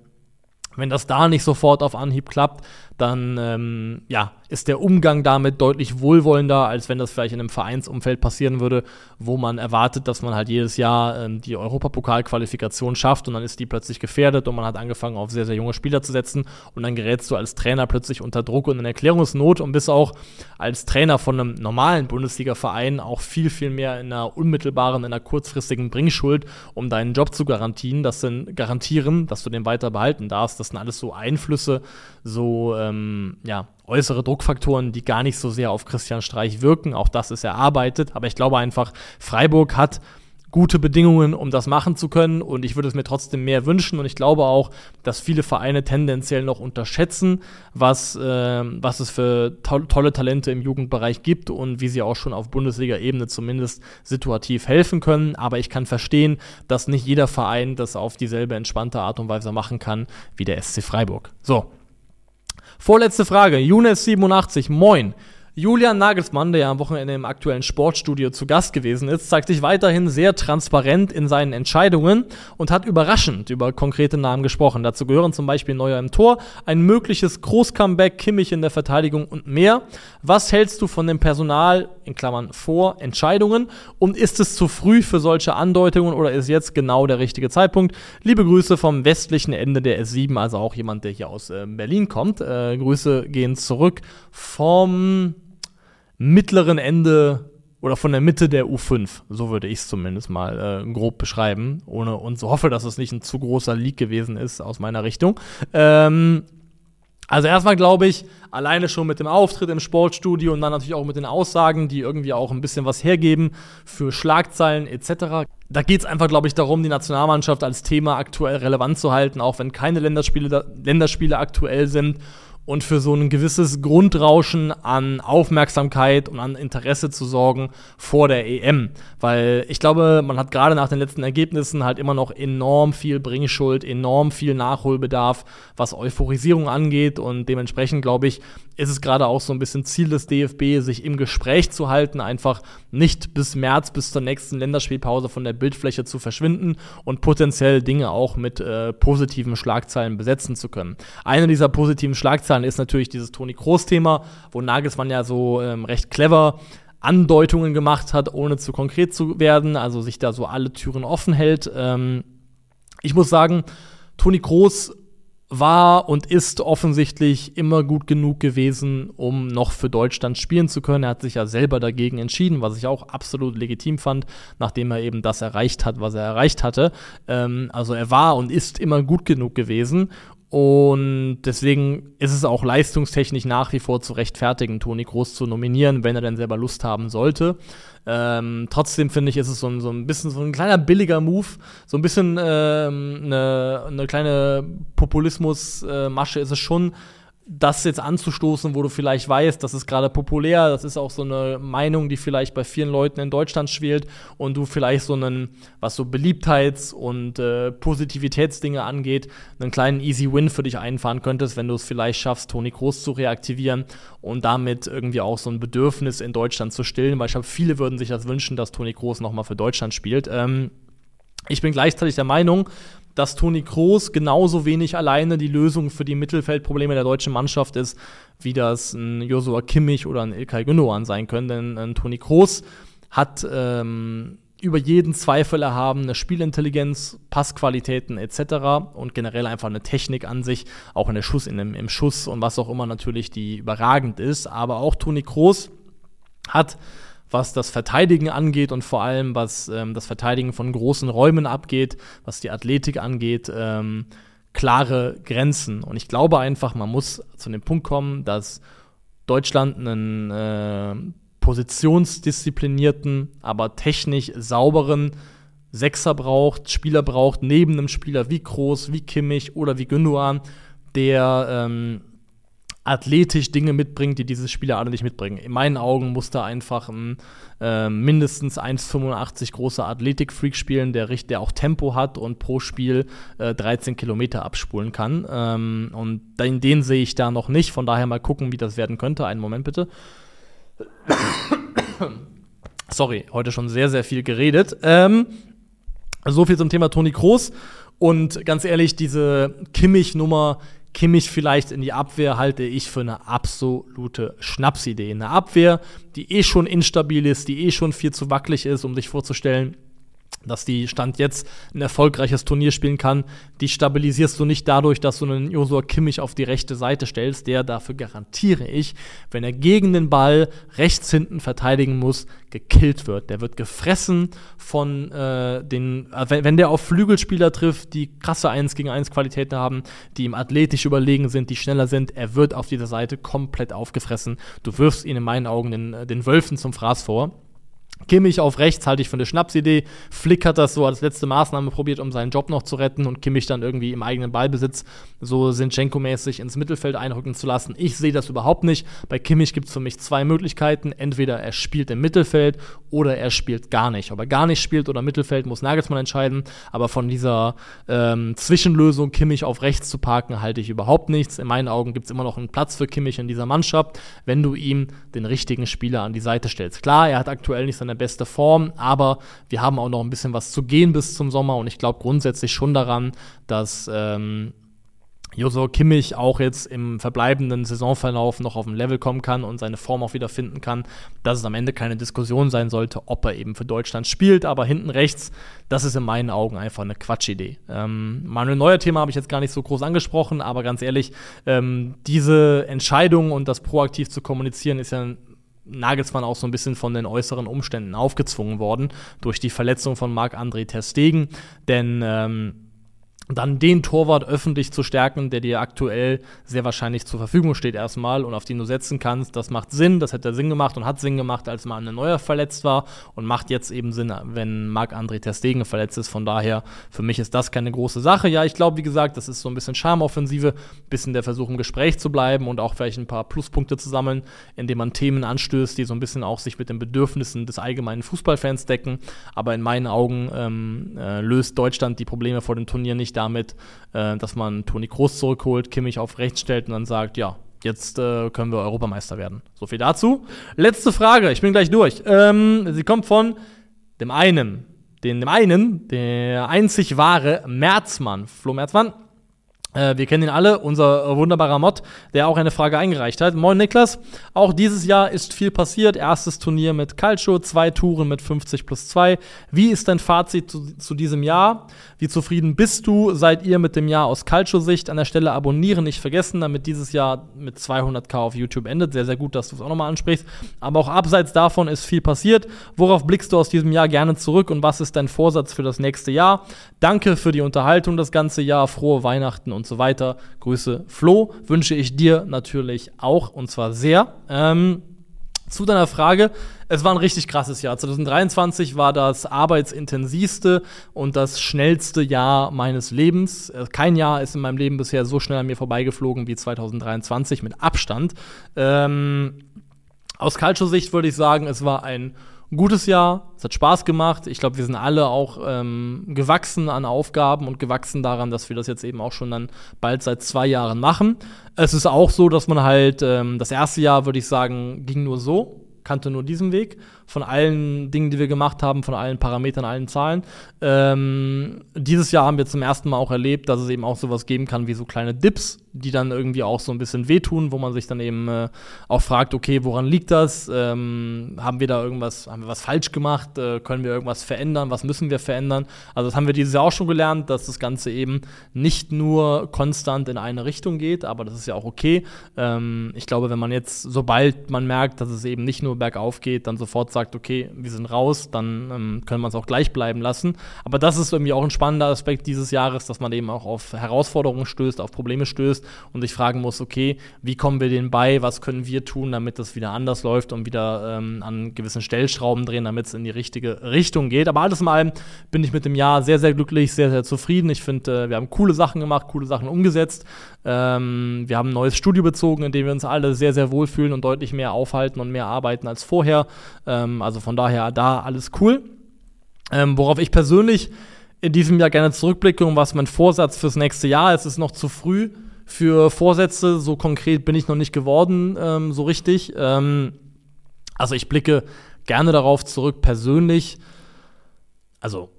wenn das da nicht sofort auf Anhieb klappt, dann ähm, ja, ist der Umgang damit deutlich wohlwollender, als wenn das vielleicht in einem Vereinsumfeld passieren würde, wo man erwartet, dass man halt jedes Jahr ähm, die Europapokalqualifikation schafft und dann ist die plötzlich gefährdet und man hat angefangen, auf sehr, sehr junge Spieler zu setzen und dann gerätst du als Trainer plötzlich unter Druck und in Erklärungsnot und bist auch als Trainer von einem normalen Bundesliga-Verein auch viel, viel mehr in einer unmittelbaren, in einer kurzfristigen Bringschuld, um deinen Job zu garantieren, das sind, garantieren, dass du den weiter behalten darfst. Das sind alles so Einflüsse, so äh, ähm, ja, äußere Druckfaktoren, die gar nicht so sehr auf Christian Streich wirken. Auch das ist erarbeitet. Aber ich glaube einfach, Freiburg hat gute Bedingungen, um das machen zu können. Und ich würde es mir trotzdem mehr wünschen. Und ich glaube auch, dass viele Vereine tendenziell noch unterschätzen, was, äh, was es für to tolle Talente im Jugendbereich gibt und wie sie auch schon auf Bundesliga-Ebene zumindest situativ helfen können. Aber ich kann verstehen, dass nicht jeder Verein das auf dieselbe entspannte Art und Weise machen kann wie der SC Freiburg. So, Vorletzte Frage. Younes87, moin. Julian Nagelsmann, der ja am Wochenende im aktuellen Sportstudio zu Gast gewesen ist, zeigt sich weiterhin sehr transparent in seinen Entscheidungen und hat überraschend über konkrete Namen gesprochen. Dazu gehören zum Beispiel Neuer im Tor, ein mögliches Großcomeback, Kimmich in der Verteidigung und mehr. Was hältst du von dem Personal, in Klammern vor, Entscheidungen? Und ist es zu früh für solche Andeutungen oder ist jetzt genau der richtige Zeitpunkt? Liebe Grüße vom westlichen Ende der S7, also auch jemand, der hier aus äh, Berlin kommt. Äh, Grüße gehen zurück vom mittleren Ende oder von der Mitte der U5. So würde ich es zumindest mal äh, grob beschreiben. Ohne, und so hoffe, dass es nicht ein zu großer Leak gewesen ist aus meiner Richtung. Ähm, also erstmal glaube ich, alleine schon mit dem Auftritt im Sportstudio und dann natürlich auch mit den Aussagen, die irgendwie auch ein bisschen was hergeben für Schlagzeilen etc. Da geht es einfach, glaube ich, darum, die Nationalmannschaft als Thema aktuell relevant zu halten, auch wenn keine Länderspiele, Länderspiele aktuell sind und für so ein gewisses Grundrauschen an Aufmerksamkeit und an Interesse zu sorgen vor der EM. Weil ich glaube, man hat gerade nach den letzten Ergebnissen halt immer noch enorm viel Bringschuld, enorm viel Nachholbedarf, was Euphorisierung angeht. Und dementsprechend, glaube ich, ist es gerade auch so ein bisschen Ziel des DFB, sich im Gespräch zu halten, einfach nicht bis März, bis zur nächsten Länderspielpause von der Bildfläche zu verschwinden und potenziell Dinge auch mit äh, positiven Schlagzeilen besetzen zu können. Eine dieser positiven Schlagzeilen ist natürlich dieses Toni Kroos-Thema, wo Nagelsmann ja so ähm, recht clever Andeutungen gemacht hat, ohne zu konkret zu werden, also sich da so alle Türen offen hält. Ähm, ich muss sagen, Toni Kroos war und ist offensichtlich immer gut genug gewesen, um noch für Deutschland spielen zu können. Er hat sich ja selber dagegen entschieden, was ich auch absolut legitim fand, nachdem er eben das erreicht hat, was er erreicht hatte. Ähm, also er war und ist immer gut genug gewesen. Und deswegen ist es auch leistungstechnisch nach wie vor zu rechtfertigen, Toni Groß zu nominieren, wenn er denn selber Lust haben sollte. Ähm, trotzdem finde ich, ist es so ein, so ein bisschen so ein kleiner billiger Move, so ein bisschen ähm, eine, eine kleine Populismus-Masche ist es schon, das jetzt anzustoßen, wo du vielleicht weißt, das ist gerade populär, das ist auch so eine Meinung, die vielleicht bei vielen Leuten in Deutschland schwelt und du vielleicht so einen, was so Beliebtheits- und äh, Positivitätsdinge angeht, einen kleinen Easy Win für dich einfahren könntest, wenn du es vielleicht schaffst, Toni Kroos zu reaktivieren und damit irgendwie auch so ein Bedürfnis in Deutschland zu stillen, weil ich glaube, viele würden sich das wünschen, dass Toni Kroos nochmal für Deutschland spielt. Ähm, ich bin gleichzeitig der Meinung, dass Toni Kroos genauso wenig alleine die Lösung für die Mittelfeldprobleme der deutschen Mannschaft ist, wie das ein Josua Kimmich oder ein Ilkay Gündogan sein können. Denn ein Toni Kroos hat ähm, über jeden Zweifel erhabene Spielintelligenz, Passqualitäten etc. und generell einfach eine Technik an sich, auch in der Schuss, in dem, im Schuss und was auch immer natürlich, die überragend ist. Aber auch Toni Kroos hat was das Verteidigen angeht und vor allem was ähm, das Verteidigen von großen Räumen abgeht, was die Athletik angeht, ähm, klare Grenzen. Und ich glaube einfach, man muss zu dem Punkt kommen, dass Deutschland einen äh, positionsdisziplinierten, aber technisch sauberen Sechser braucht, Spieler braucht, neben einem Spieler wie Groß, wie Kimmich oder wie Gündogan, der ähm, athletisch Dinge mitbringt, die diese Spieler alle nicht mitbringen. In meinen Augen muss da einfach ein äh, mindestens 1,85 großer Athletik-Freak spielen, der, der auch Tempo hat und pro Spiel äh, 13 Kilometer abspulen kann. Ähm, und den, den sehe ich da noch nicht. Von daher mal gucken, wie das werden könnte. Einen Moment bitte. <coughs> Sorry, heute schon sehr, sehr viel geredet. Ähm, so viel zum Thema Toni Kroos. Und ganz ehrlich, diese Kimmich-Nummer, Kimmich vielleicht in die Abwehr halte ich für eine absolute Schnapsidee. Eine Abwehr, die eh schon instabil ist, die eh schon viel zu wackelig ist, um sich vorzustellen, dass die Stand jetzt ein erfolgreiches Turnier spielen kann, die stabilisierst du nicht dadurch, dass du einen Josua Kimmich auf die rechte Seite stellst, der dafür garantiere ich, wenn er gegen den Ball rechts hinten verteidigen muss, gekillt wird. Der wird gefressen von äh, den, äh, wenn, wenn der auf Flügelspieler trifft, die krasse 1 gegen 1 Qualitäten haben, die ihm athletisch überlegen sind, die schneller sind, er wird auf dieser Seite komplett aufgefressen. Du wirfst ihn in meinen Augen den, den Wölfen zum Fraß vor. Kimmich auf rechts halte ich für eine Schnapsidee. Flick hat das so als letzte Maßnahme probiert, um seinen Job noch zu retten und Kimmich dann irgendwie im eigenen Ballbesitz so Sinchenko-mäßig ins Mittelfeld einrücken zu lassen. Ich sehe das überhaupt nicht. Bei Kimmich gibt es für mich zwei Möglichkeiten. Entweder er spielt im Mittelfeld oder er spielt gar nicht. Ob er gar nicht spielt oder Mittelfeld, muss Nagelsmann entscheiden. Aber von dieser ähm, Zwischenlösung, Kimmich auf rechts zu parken, halte ich überhaupt nichts. In meinen Augen gibt es immer noch einen Platz für Kimmich in dieser Mannschaft, wenn du ihm den richtigen Spieler an die Seite stellst. Klar, er hat aktuell nicht seine beste Form, aber wir haben auch noch ein bisschen was zu gehen bis zum Sommer und ich glaube grundsätzlich schon daran, dass ähm, Joso Kimmich auch jetzt im verbleibenden Saisonverlauf noch auf ein Level kommen kann und seine Form auch wieder finden kann, dass es am Ende keine Diskussion sein sollte, ob er eben für Deutschland spielt. Aber hinten rechts, das ist in meinen Augen einfach eine Quatschidee. Ähm, Manuel Neuer Thema habe ich jetzt gar nicht so groß angesprochen, aber ganz ehrlich, ähm, diese Entscheidung und das proaktiv zu kommunizieren ist ja Nagelsmann auch so ein bisschen von den äußeren Umständen aufgezwungen worden durch die Verletzung von Marc-André Ter Stegen, denn ähm, dann den Torwart öffentlich zu stärken, der dir aktuell sehr wahrscheinlich zur Verfügung steht erstmal und auf den du setzen kannst, das macht Sinn, das hätte Sinn gemacht und hat Sinn gemacht, als mal ein Neuer verletzt war und macht jetzt eben Sinn, wenn Marc-André Ter verletzt ist. Von daher, für mich ist das keine große Sache. Ja, ich glaube, wie gesagt, das ist so ein bisschen Charmoffensive, bisschen der Versuch im Gespräch zu bleiben und auch vielleicht ein paar Pluspunkte zu sammeln, indem man Themen anstößt, die so ein bisschen auch sich mit den Bedürfnissen des allgemeinen Fußballfans decken. Aber in meinen Augen ähm, äh, löst Deutschland die Probleme vor dem Turnier nicht damit, äh, dass man Toni Kroos zurückholt, Kimmich auf rechts stellt und dann sagt, ja, jetzt äh, können wir Europameister werden. So viel dazu. Letzte Frage, ich bin gleich durch. Ähm, sie kommt von dem einen, den, dem einen, der einzig wahre Merzmann. Flo Merzmann, äh, wir kennen ihn alle, unser wunderbarer Mod, der auch eine Frage eingereicht hat. Moin Niklas, auch dieses Jahr ist viel passiert. Erstes Turnier mit Calcio, zwei Touren mit 50 plus 2. Wie ist dein Fazit zu, zu diesem Jahr? Wie zufrieden bist du? Seid ihr mit dem Jahr aus Calcio-Sicht? An der Stelle abonnieren nicht vergessen, damit dieses Jahr mit 200k auf YouTube endet. Sehr, sehr gut, dass du es auch nochmal ansprichst. Aber auch abseits davon ist viel passiert. Worauf blickst du aus diesem Jahr gerne zurück und was ist dein Vorsatz für das nächste Jahr? Danke für die Unterhaltung das ganze Jahr. Frohe Weihnachten und so weiter. Grüße Flo, wünsche ich dir natürlich auch und zwar sehr. Ähm, zu deiner Frage, es war ein richtig krasses Jahr. 2023 war das arbeitsintensivste und das schnellste Jahr meines Lebens. Äh, kein Jahr ist in meinem Leben bisher so schnell an mir vorbeigeflogen wie 2023 mit Abstand. Ähm, aus Calcio-Sicht würde ich sagen, es war ein ein gutes Jahr, es hat Spaß gemacht. Ich glaube, wir sind alle auch ähm, gewachsen an Aufgaben und gewachsen daran, dass wir das jetzt eben auch schon dann bald seit zwei Jahren machen. Es ist auch so, dass man halt, ähm, das erste Jahr, würde ich sagen, ging nur so kannte nur diesen Weg von allen Dingen, die wir gemacht haben, von allen Parametern, allen Zahlen. Ähm, dieses Jahr haben wir zum ersten Mal auch erlebt, dass es eben auch sowas geben kann wie so kleine Dips, die dann irgendwie auch so ein bisschen wehtun, wo man sich dann eben äh, auch fragt, okay, woran liegt das? Ähm, haben wir da irgendwas, haben wir was falsch gemacht? Äh, können wir irgendwas verändern? Was müssen wir verändern? Also das haben wir dieses Jahr auch schon gelernt, dass das Ganze eben nicht nur konstant in eine Richtung geht, aber das ist ja auch okay. Ähm, ich glaube, wenn man jetzt, sobald man merkt, dass es eben nicht nur bergauf geht, dann sofort sagt, okay, wir sind raus, dann ähm, können wir es auch gleich bleiben lassen. Aber das ist irgendwie auch ein spannender Aspekt dieses Jahres, dass man eben auch auf Herausforderungen stößt, auf Probleme stößt und sich fragen muss, okay, wie kommen wir denen bei, was können wir tun, damit das wieder anders läuft und wieder ähm, an gewissen Stellschrauben drehen, damit es in die richtige Richtung geht. Aber alles in allem bin ich mit dem Jahr sehr, sehr glücklich, sehr, sehr zufrieden. Ich finde, äh, wir haben coole Sachen gemacht, coole Sachen umgesetzt. Ähm, wir haben ein neues Studio bezogen, in dem wir uns alle sehr, sehr wohlfühlen und deutlich mehr aufhalten und mehr arbeiten als vorher. Ähm, also von daher da alles cool. Ähm, worauf ich persönlich in diesem Jahr gerne zurückblicke und was mein Vorsatz fürs nächste Jahr ist, ist noch zu früh für Vorsätze. So konkret bin ich noch nicht geworden, ähm, so richtig. Ähm, also ich blicke gerne darauf zurück, persönlich. Also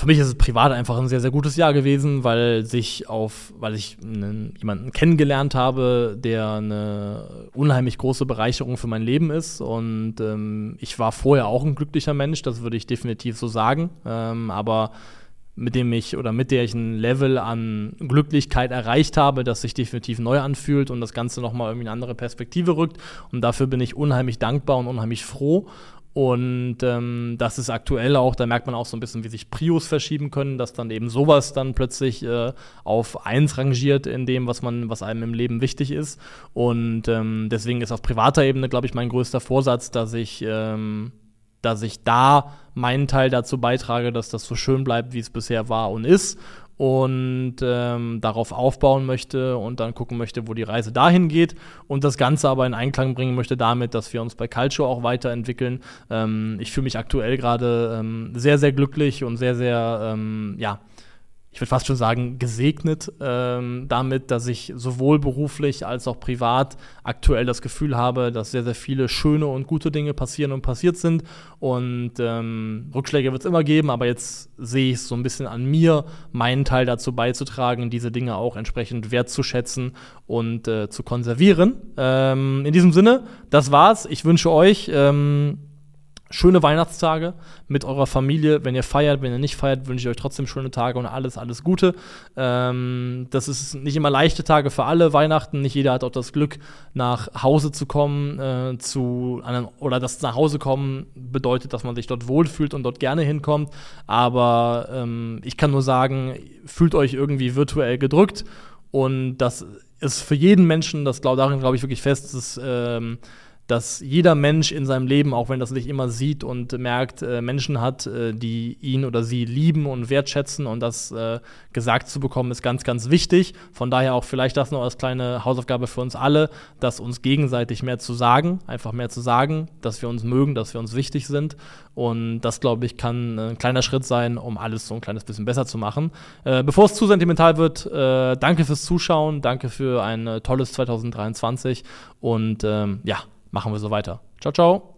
für mich ist es privat einfach ein sehr, sehr gutes Jahr gewesen, weil sich auf, weil ich einen, jemanden kennengelernt habe, der eine unheimlich große Bereicherung für mein Leben ist. Und ähm, ich war vorher auch ein glücklicher Mensch, das würde ich definitiv so sagen. Ähm, aber mit dem ich oder mit der ich ein Level an Glücklichkeit erreicht habe, das sich definitiv neu anfühlt und das Ganze nochmal irgendwie eine andere Perspektive rückt. Und dafür bin ich unheimlich dankbar und unheimlich froh. Und ähm, das ist aktuell auch, da merkt man auch so ein bisschen, wie sich Prios verschieben können, dass dann eben sowas dann plötzlich äh, auf eins rangiert in dem, was man, was einem im Leben wichtig ist. Und ähm, deswegen ist auf privater Ebene, glaube ich, mein größter Vorsatz, dass ich ähm, dass ich da meinen Teil dazu beitrage, dass das so schön bleibt, wie es bisher war und ist. Und ähm, darauf aufbauen möchte und dann gucken möchte, wo die Reise dahin geht. Und das Ganze aber in Einklang bringen möchte damit, dass wir uns bei Culture auch weiterentwickeln. Ähm, ich fühle mich aktuell gerade ähm, sehr, sehr glücklich und sehr, sehr, ähm, ja, ich würde fast schon sagen, gesegnet ähm, damit, dass ich sowohl beruflich als auch privat aktuell das Gefühl habe, dass sehr, sehr viele schöne und gute Dinge passieren und passiert sind. Und ähm, Rückschläge wird es immer geben, aber jetzt sehe ich es so ein bisschen an mir, meinen Teil dazu beizutragen, diese Dinge auch entsprechend wertzuschätzen und äh, zu konservieren. Ähm, in diesem Sinne, das war's. Ich wünsche euch ähm, schöne Weihnachtstage mit eurer Familie. Wenn ihr feiert, wenn ihr nicht feiert, wünsche ich euch trotzdem schöne Tage und alles, alles Gute. Ähm, das ist nicht immer leichte Tage für alle Weihnachten. Nicht jeder hat auch das Glück, nach Hause zu kommen, äh, zu einem, oder das nach Hause kommen bedeutet, dass man sich dort wohlfühlt und dort gerne hinkommt. Aber ähm, ich kann nur sagen, fühlt euch irgendwie virtuell gedrückt und das ist für jeden Menschen, das glaub, darin glaube ich wirklich fest, ist ähm, dass jeder Mensch in seinem Leben, auch wenn das nicht immer sieht und merkt, äh, Menschen hat, äh, die ihn oder sie lieben und wertschätzen und das äh, gesagt zu bekommen, ist ganz, ganz wichtig. Von daher auch vielleicht das noch als kleine Hausaufgabe für uns alle, dass uns gegenseitig mehr zu sagen, einfach mehr zu sagen, dass wir uns mögen, dass wir uns wichtig sind. Und das, glaube ich, kann ein kleiner Schritt sein, um alles so ein kleines bisschen besser zu machen. Äh, bevor es zu sentimental wird, äh, danke fürs Zuschauen, danke für ein äh, tolles 2023 und ähm, ja, machen wir so weiter. Ciao, ciao.